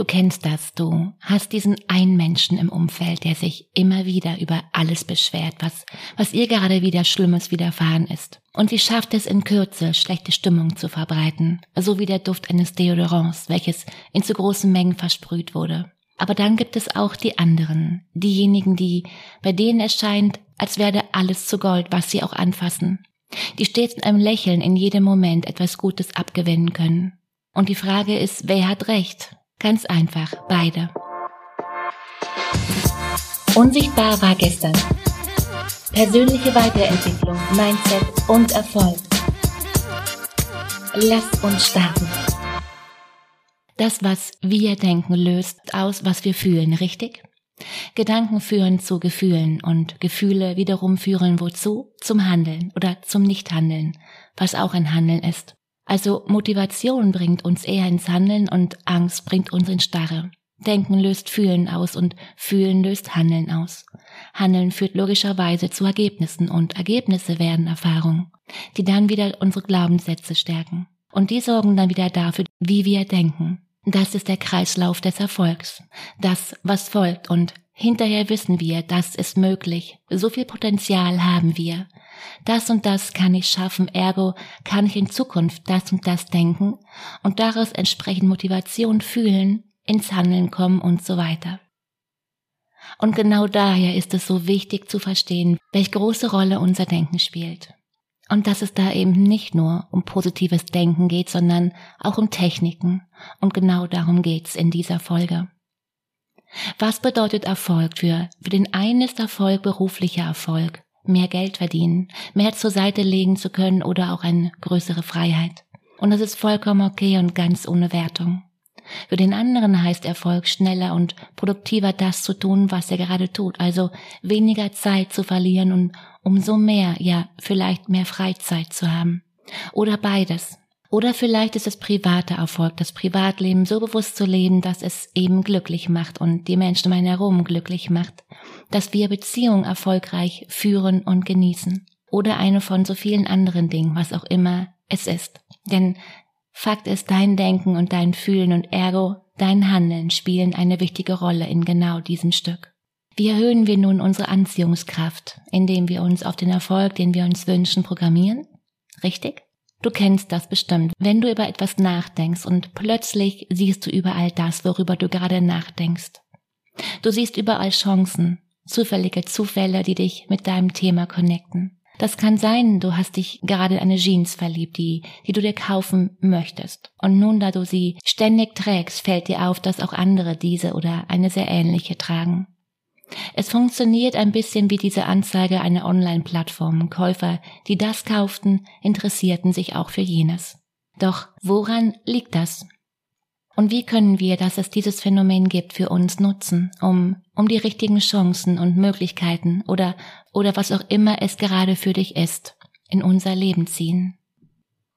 Du kennst das, du hast diesen einen Menschen im Umfeld, der sich immer wieder über alles beschwert, was, was ihr gerade wieder Schlimmes widerfahren ist. Und sie schafft es in Kürze, schlechte Stimmung zu verbreiten, so wie der Duft eines Deodorants, welches in zu großen Mengen versprüht wurde. Aber dann gibt es auch die anderen, diejenigen, die, bei denen es scheint, als werde alles zu Gold, was sie auch anfassen, die stets mit einem Lächeln in jedem Moment etwas Gutes abgewinnen können. Und die Frage ist, wer hat recht? Ganz einfach, beide. Unsichtbar war gestern. Persönliche Weiterentwicklung, Mindset und Erfolg. Lass uns starten. Das, was wir denken, löst aus, was wir fühlen, richtig? Gedanken führen zu Gefühlen und Gefühle wiederum führen wozu? Zum Handeln oder zum Nichthandeln, was auch ein Handeln ist. Also Motivation bringt uns eher ins Handeln und Angst bringt uns in Starre. Denken löst Fühlen aus und Fühlen löst Handeln aus. Handeln führt logischerweise zu Ergebnissen und Ergebnisse werden Erfahrungen, die dann wieder unsere Glaubenssätze stärken. Und die sorgen dann wieder dafür, wie wir denken. Das ist der Kreislauf des Erfolgs. Das, was folgt und hinterher wissen wir, das ist möglich. So viel Potenzial haben wir das und das kann ich schaffen, ergo kann ich in Zukunft das und das denken und daraus entsprechend Motivation fühlen, ins Handeln kommen und so weiter. Und genau daher ist es so wichtig zu verstehen, welche große Rolle unser Denken spielt. Und dass es da eben nicht nur um positives Denken geht, sondern auch um Techniken. Und genau darum geht's in dieser Folge. Was bedeutet Erfolg für, für den einen ist Erfolg beruflicher Erfolg, mehr Geld verdienen, mehr zur Seite legen zu können oder auch eine größere Freiheit. Und das ist vollkommen okay und ganz ohne Wertung. Für den anderen heißt Erfolg schneller und produktiver das zu tun, was er gerade tut, also weniger Zeit zu verlieren und umso mehr, ja, vielleicht mehr Freizeit zu haben. Oder beides. Oder vielleicht ist es privater Erfolg, das Privatleben so bewusst zu leben, dass es eben glücklich macht und die Menschen um einen herum glücklich macht, dass wir Beziehungen erfolgreich führen und genießen. Oder eine von so vielen anderen Dingen, was auch immer es ist. Denn Fakt ist, dein Denken und dein Fühlen und ergo dein Handeln spielen eine wichtige Rolle in genau diesem Stück. Wie erhöhen wir nun unsere Anziehungskraft, indem wir uns auf den Erfolg, den wir uns wünschen, programmieren? Richtig? Du kennst das bestimmt, wenn du über etwas nachdenkst und plötzlich siehst du überall das, worüber du gerade nachdenkst. Du siehst überall Chancen, zufällige Zufälle, die dich mit deinem Thema connecten. Das kann sein, du hast dich gerade in eine Jeans verliebt, die, die du dir kaufen möchtest. Und nun, da du sie ständig trägst, fällt dir auf, dass auch andere diese oder eine sehr ähnliche tragen. Es funktioniert ein bisschen wie diese Anzeige einer Online-Plattform. Käufer, die das kauften, interessierten sich auch für jenes. Doch woran liegt das? Und wie können wir, dass es dieses Phänomen gibt, für uns nutzen, um, um die richtigen Chancen und Möglichkeiten oder, oder was auch immer es gerade für dich ist, in unser Leben ziehen?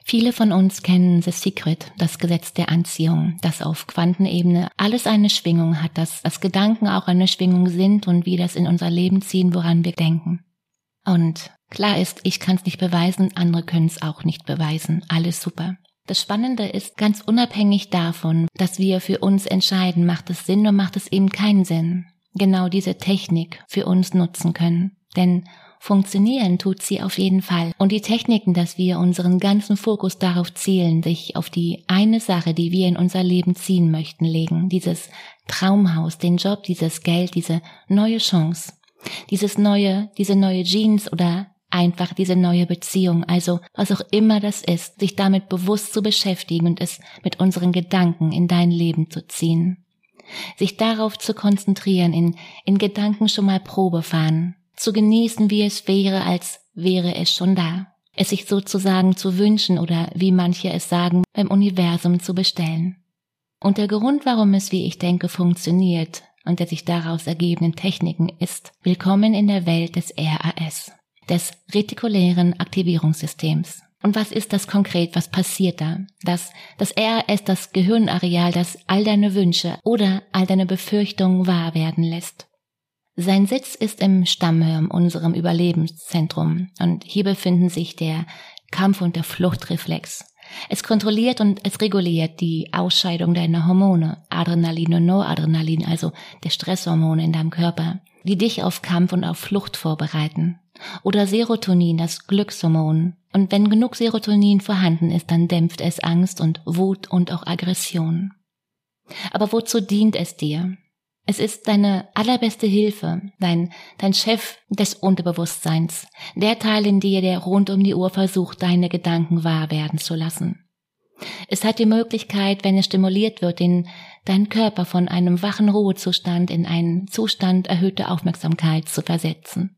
Viele von uns kennen The Secret, das Gesetz der Anziehung, das auf Quantenebene alles eine Schwingung hat, dass, dass Gedanken auch eine Schwingung sind und wie das in unser Leben ziehen, woran wir denken. Und klar ist, ich kann es nicht beweisen, andere können es auch nicht beweisen. Alles super. Das Spannende ist, ganz unabhängig davon, dass wir für uns entscheiden, macht es Sinn oder macht es eben keinen Sinn, genau diese Technik für uns nutzen können. Denn Funktionieren tut sie auf jeden Fall. Und die Techniken, dass wir unseren ganzen Fokus darauf zielen, sich auf die eine Sache, die wir in unser Leben ziehen möchten, legen. Dieses Traumhaus, den Job, dieses Geld, diese neue Chance. Dieses neue, diese neue Jeans oder einfach diese neue Beziehung, also was auch immer das ist, sich damit bewusst zu beschäftigen und es mit unseren Gedanken in dein Leben zu ziehen. Sich darauf zu konzentrieren, in, in Gedanken schon mal Probe fahren, zu genießen, wie es wäre, als wäre es schon da. Es sich sozusagen zu wünschen oder wie manche es sagen, beim Universum zu bestellen. Und der Grund, warum es, wie ich denke, funktioniert und der sich daraus ergebenden Techniken ist, willkommen in der Welt des RAS, des retikulären Aktivierungssystems. Und was ist das konkret? Was passiert da? Das, das RAS, das Gehirnareal, das all deine Wünsche oder all deine Befürchtungen wahr werden lässt. Sein Sitz ist im Stammhirn, unserem Überlebenszentrum, und hier befinden sich der Kampf- und der Fluchtreflex, Es kontrolliert und es reguliert die Ausscheidung deiner Hormone, Adrenalin und Noradrenalin, also der Stresshormone in deinem Körper, die dich auf Kampf und auf Flucht vorbereiten. Oder Serotonin, das Glückshormon. Und wenn genug Serotonin vorhanden ist, dann dämpft es Angst und Wut und auch Aggression. Aber wozu dient es dir? Es ist deine allerbeste Hilfe, dein, dein Chef des Unterbewusstseins, der Teil in dir, der rund um die Uhr versucht, deine Gedanken wahr werden zu lassen. Es hat die Möglichkeit, wenn es stimuliert wird, in deinen Körper von einem wachen Ruhezustand in einen Zustand erhöhter Aufmerksamkeit zu versetzen.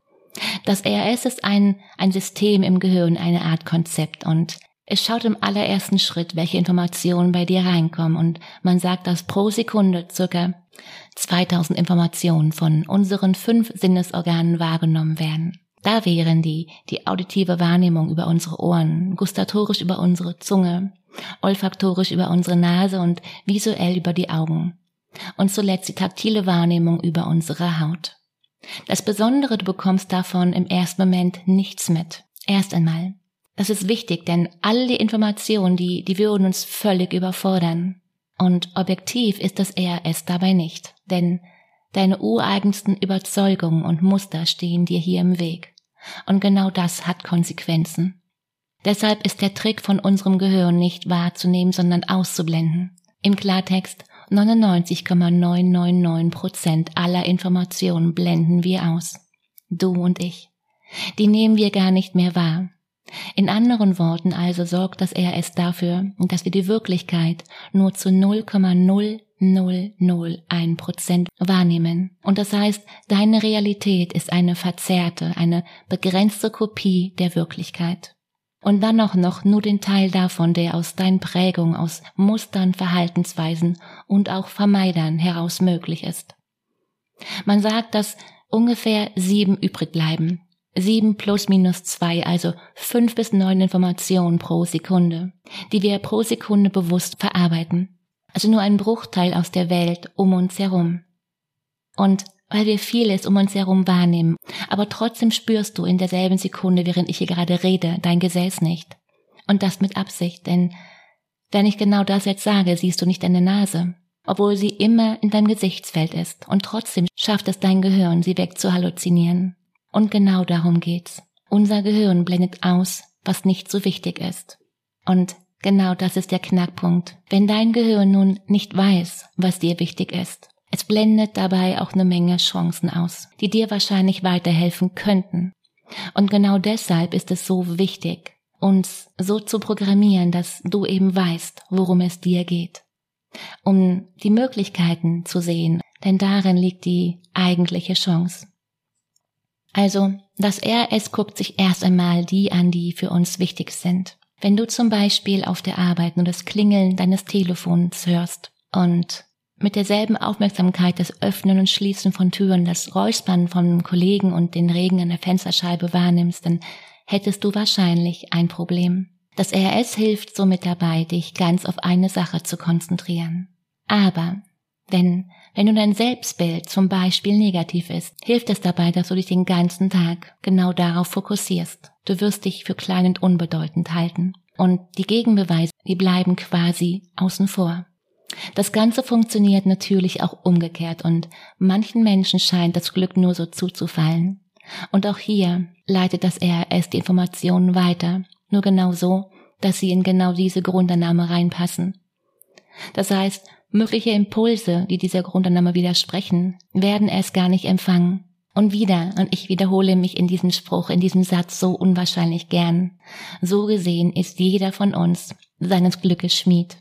Das RS ist ein, ein System im Gehirn, eine Art Konzept und es schaut im allerersten Schritt, welche Informationen bei dir reinkommen und man sagt, dass pro Sekunde circa 2000 Informationen von unseren fünf Sinnesorganen wahrgenommen werden. Da wären die, die auditive Wahrnehmung über unsere Ohren, gustatorisch über unsere Zunge, olfaktorisch über unsere Nase und visuell über die Augen. Und zuletzt die taktile Wahrnehmung über unsere Haut. Das Besondere, du bekommst davon im ersten Moment nichts mit. Erst einmal. Das ist wichtig, denn all die Informationen, die, die würden uns völlig überfordern. Und objektiv ist das RS dabei nicht, denn deine ureigensten Überzeugungen und Muster stehen dir hier im Weg. Und genau das hat Konsequenzen. Deshalb ist der Trick von unserem Gehirn nicht wahrzunehmen, sondern auszublenden. Im Klartext 99,999 Prozent aller Informationen blenden wir aus. Du und ich. Die nehmen wir gar nicht mehr wahr. In anderen Worten also sorgt das RS dafür, dass wir die Wirklichkeit nur zu 0,0001 Prozent wahrnehmen. Und das heißt, deine Realität ist eine verzerrte, eine begrenzte Kopie der Wirklichkeit. Und dann auch noch nur den Teil davon, der aus deinen Prägungen, aus Mustern, Verhaltensweisen und auch Vermeidern heraus möglich ist. Man sagt, dass ungefähr sieben übrig bleiben, Sieben plus minus zwei, also fünf bis neun Informationen pro Sekunde, die wir pro Sekunde bewusst verarbeiten. Also nur ein Bruchteil aus der Welt um uns herum. Und weil wir vieles um uns herum wahrnehmen, aber trotzdem spürst du in derselben Sekunde, während ich hier gerade rede, dein Gesäß nicht. Und das mit Absicht, denn wenn ich genau das jetzt sage, siehst du nicht deine Nase, obwohl sie immer in deinem Gesichtsfeld ist, und trotzdem schafft es dein Gehirn, sie wegzuhalluzinieren. Und genau darum geht's. Unser Gehirn blendet aus, was nicht so wichtig ist. Und genau das ist der Knackpunkt. Wenn dein Gehirn nun nicht weiß, was dir wichtig ist, es blendet dabei auch eine Menge Chancen aus, die dir wahrscheinlich weiterhelfen könnten. Und genau deshalb ist es so wichtig, uns so zu programmieren, dass du eben weißt, worum es dir geht. Um die Möglichkeiten zu sehen, denn darin liegt die eigentliche Chance. Also, das RS guckt sich erst einmal die an, die für uns wichtig sind. Wenn du zum Beispiel auf der Arbeit nur das Klingeln deines Telefons hörst und mit derselben Aufmerksamkeit das Öffnen und Schließen von Türen, das Räuspern von Kollegen und den Regen an der Fensterscheibe wahrnimmst, dann hättest du wahrscheinlich ein Problem. Das RS hilft somit dabei, dich ganz auf eine Sache zu konzentrieren. Aber wenn, wenn du dein Selbstbild zum Beispiel negativ ist, hilft es dabei, dass du dich den ganzen Tag genau darauf fokussierst. Du wirst dich für klein und unbedeutend halten. Und die Gegenbeweise, die bleiben quasi außen vor. Das Ganze funktioniert natürlich auch umgekehrt und manchen Menschen scheint das Glück nur so zuzufallen. Und auch hier leitet das RRS die Informationen weiter, nur genau so, dass sie in genau diese Grundannahme reinpassen. Das heißt, Mögliche Impulse, die dieser Grundannahme widersprechen, werden erst gar nicht empfangen. Und wieder, und ich wiederhole mich in diesem Spruch, in diesem Satz so unwahrscheinlich gern, so gesehen ist jeder von uns seines Glückes Schmied.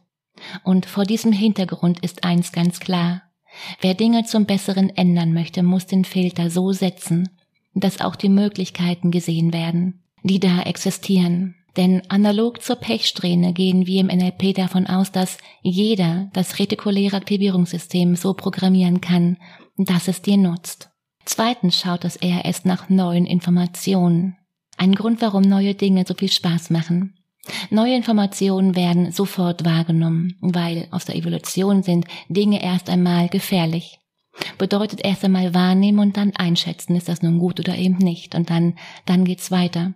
Und vor diesem Hintergrund ist eins ganz klar. Wer Dinge zum Besseren ändern möchte, muss den Filter so setzen, dass auch die Möglichkeiten gesehen werden, die da existieren. Denn analog zur Pechsträhne gehen wir im NLP davon aus, dass jeder das retikuläre Aktivierungssystem so programmieren kann, dass es dir nutzt. Zweitens schaut das RS nach neuen Informationen. Ein Grund, warum neue Dinge so viel Spaß machen. Neue Informationen werden sofort wahrgenommen, weil aus der Evolution sind Dinge erst einmal gefährlich. Bedeutet erst einmal wahrnehmen und dann einschätzen, ist das nun gut oder eben nicht, und dann, dann geht's weiter.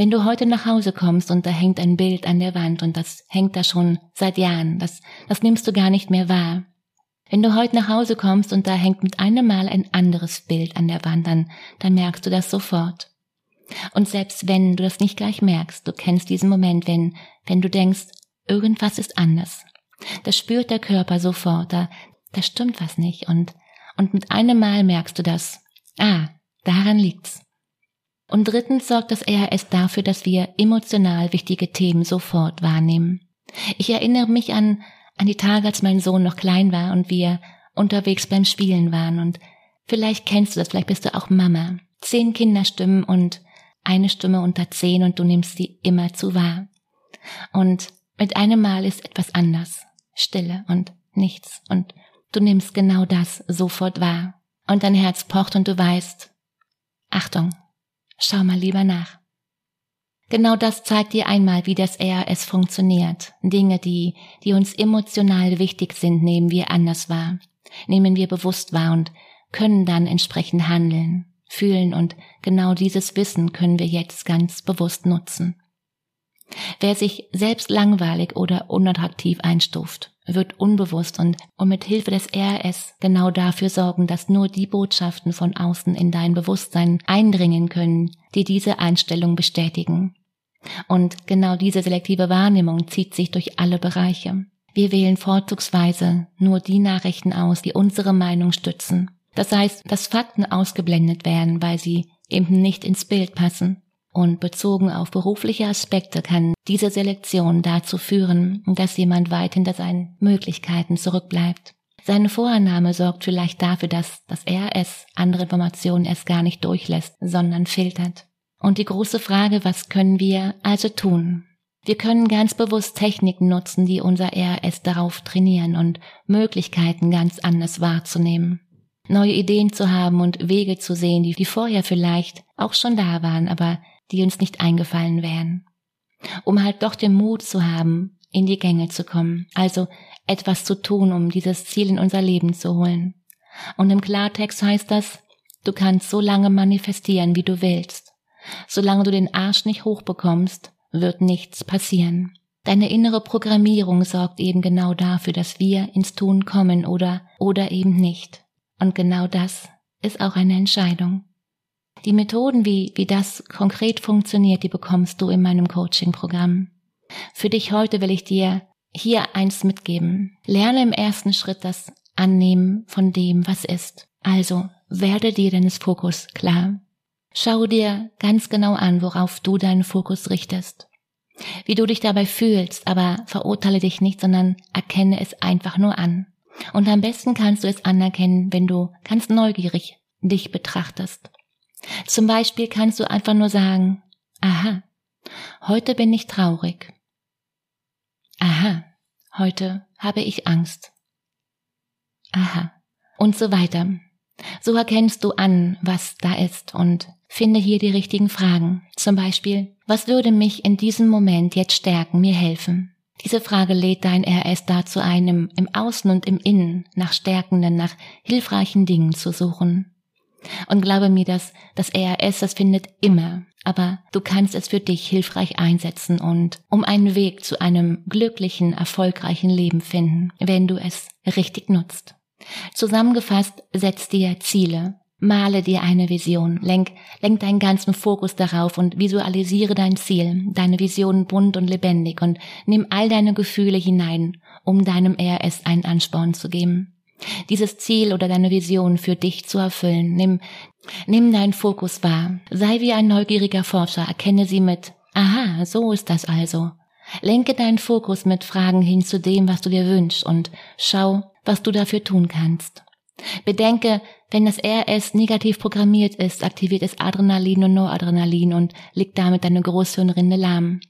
Wenn du heute nach Hause kommst und da hängt ein Bild an der Wand und das hängt da schon seit Jahren, das, das nimmst du gar nicht mehr wahr. Wenn du heute nach Hause kommst und da hängt mit einem Mal ein anderes Bild an der Wand, dann, dann merkst du das sofort. Und selbst wenn du das nicht gleich merkst, du kennst diesen Moment, wenn, wenn du denkst, irgendwas ist anders. Das spürt der Körper sofort, da, da stimmt was nicht und, und mit einem Mal merkst du das. Ah, daran liegt's. Und drittens sorgt das RS dafür, dass wir emotional wichtige Themen sofort wahrnehmen. Ich erinnere mich an, an die Tage, als mein Sohn noch klein war und wir unterwegs beim Spielen waren und vielleicht kennst du das, vielleicht bist du auch Mama. Zehn Kinderstimmen und eine Stimme unter zehn und du nimmst sie immer zu wahr. Und mit einem Mal ist etwas anders. Stille und nichts und du nimmst genau das sofort wahr. Und dein Herz pocht und du weißt, Achtung, Schau mal lieber nach. Genau das zeigt dir einmal, wie das RAS funktioniert. Dinge, die, die uns emotional wichtig sind, nehmen wir anders wahr, nehmen wir bewusst wahr und können dann entsprechend handeln, fühlen und genau dieses Wissen können wir jetzt ganz bewusst nutzen. Wer sich selbst langweilig oder unattraktiv einstuft, wird unbewusst und, und mit Hilfe des RS genau dafür sorgen, dass nur die Botschaften von außen in dein Bewusstsein eindringen können, die diese Einstellung bestätigen. Und genau diese selektive Wahrnehmung zieht sich durch alle Bereiche. Wir wählen vorzugsweise nur die Nachrichten aus, die unsere Meinung stützen. Das heißt, dass Fakten ausgeblendet werden, weil sie eben nicht ins Bild passen. Und bezogen auf berufliche Aspekte kann diese Selektion dazu führen, dass jemand weit hinter seinen Möglichkeiten zurückbleibt. Seine Vorannahme sorgt vielleicht dafür, dass das RS andere Informationen erst gar nicht durchlässt, sondern filtert. Und die große Frage, was können wir also tun? Wir können ganz bewusst Techniken nutzen, die unser RS darauf trainieren und Möglichkeiten ganz anders wahrzunehmen. Neue Ideen zu haben und Wege zu sehen, die, die vorher vielleicht auch schon da waren, aber die uns nicht eingefallen wären. Um halt doch den Mut zu haben, in die Gänge zu kommen, also etwas zu tun, um dieses Ziel in unser Leben zu holen. Und im Klartext heißt das, du kannst so lange manifestieren, wie du willst. Solange du den Arsch nicht hochbekommst, wird nichts passieren. Deine innere Programmierung sorgt eben genau dafür, dass wir ins Tun kommen oder, oder eben nicht. Und genau das ist auch eine Entscheidung. Die Methoden, wie, wie das konkret funktioniert, die bekommst du in meinem Coaching-Programm. Für dich heute will ich dir hier eins mitgeben. Lerne im ersten Schritt das Annehmen von dem, was ist. Also werde dir deines Fokus klar. Schau dir ganz genau an, worauf du deinen Fokus richtest. Wie du dich dabei fühlst, aber verurteile dich nicht, sondern erkenne es einfach nur an. Und am besten kannst du es anerkennen, wenn du ganz neugierig dich betrachtest. Zum Beispiel kannst du einfach nur sagen, aha, heute bin ich traurig. Aha, heute habe ich Angst. Aha, und so weiter. So erkennst du an, was da ist und finde hier die richtigen Fragen. Zum Beispiel, was würde mich in diesem Moment jetzt stärken, mir helfen? Diese Frage lädt dein RS dazu ein, im, Außen und im Innen nach stärkenden, nach hilfreichen Dingen zu suchen. Und glaube mir, dass das ERS, das findet immer. Aber du kannst es für dich hilfreich einsetzen und um einen Weg zu einem glücklichen, erfolgreichen Leben finden, wenn du es richtig nutzt. Zusammengefasst, setz dir Ziele, male dir eine Vision, lenk, lenk deinen ganzen Fokus darauf und visualisiere dein Ziel, deine Vision bunt und lebendig und nimm all deine Gefühle hinein, um deinem ERS einen Ansporn zu geben dieses Ziel oder deine Vision für dich zu erfüllen. Nimm, nimm deinen Fokus wahr. Sei wie ein neugieriger Forscher. Erkenne sie mit, aha, so ist das also. Lenke deinen Fokus mit Fragen hin zu dem, was du dir wünschst und schau, was du dafür tun kannst. Bedenke, wenn das RS negativ programmiert ist, aktiviert es Adrenalin und Noradrenalin und liegt damit deine Großhirnrinde lahm.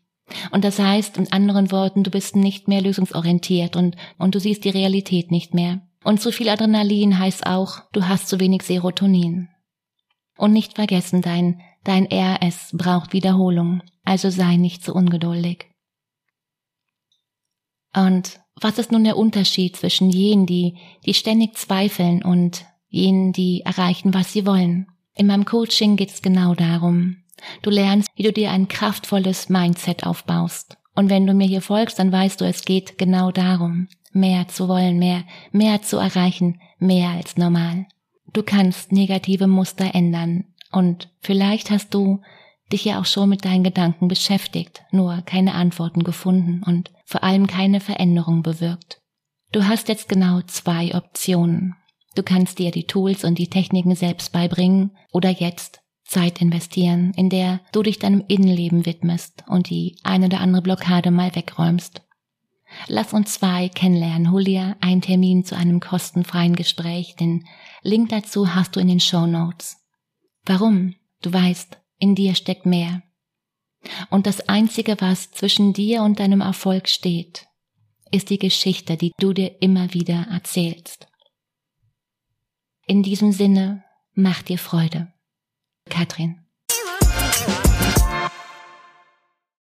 Und das heißt, in anderen Worten, du bist nicht mehr lösungsorientiert und, und du siehst die Realität nicht mehr. Und zu viel Adrenalin heißt auch, du hast zu wenig Serotonin. Und nicht vergessen, dein, dein RS braucht Wiederholung, also sei nicht so ungeduldig. Und was ist nun der Unterschied zwischen jenen, die, die ständig zweifeln und jenen, die erreichen, was sie wollen? In meinem Coaching geht es genau darum. Du lernst, wie du dir ein kraftvolles Mindset aufbaust. Und wenn du mir hier folgst, dann weißt du, es geht genau darum, mehr zu wollen, mehr, mehr zu erreichen, mehr als normal. Du kannst negative Muster ändern und vielleicht hast du dich ja auch schon mit deinen Gedanken beschäftigt, nur keine Antworten gefunden und vor allem keine Veränderung bewirkt. Du hast jetzt genau zwei Optionen. Du kannst dir die Tools und die Techniken selbst beibringen oder jetzt Zeit investieren, in der du dich deinem Innenleben widmest und die eine oder andere Blockade mal wegräumst. Lass uns zwei kennenlernen. Hol dir einen Termin zu einem kostenfreien Gespräch. Den Link dazu hast du in den Show Notes. Warum? Du weißt, in dir steckt mehr. Und das Einzige, was zwischen dir und deinem Erfolg steht, ist die Geschichte, die du dir immer wieder erzählst. In diesem Sinne, mach dir Freude. Katrin.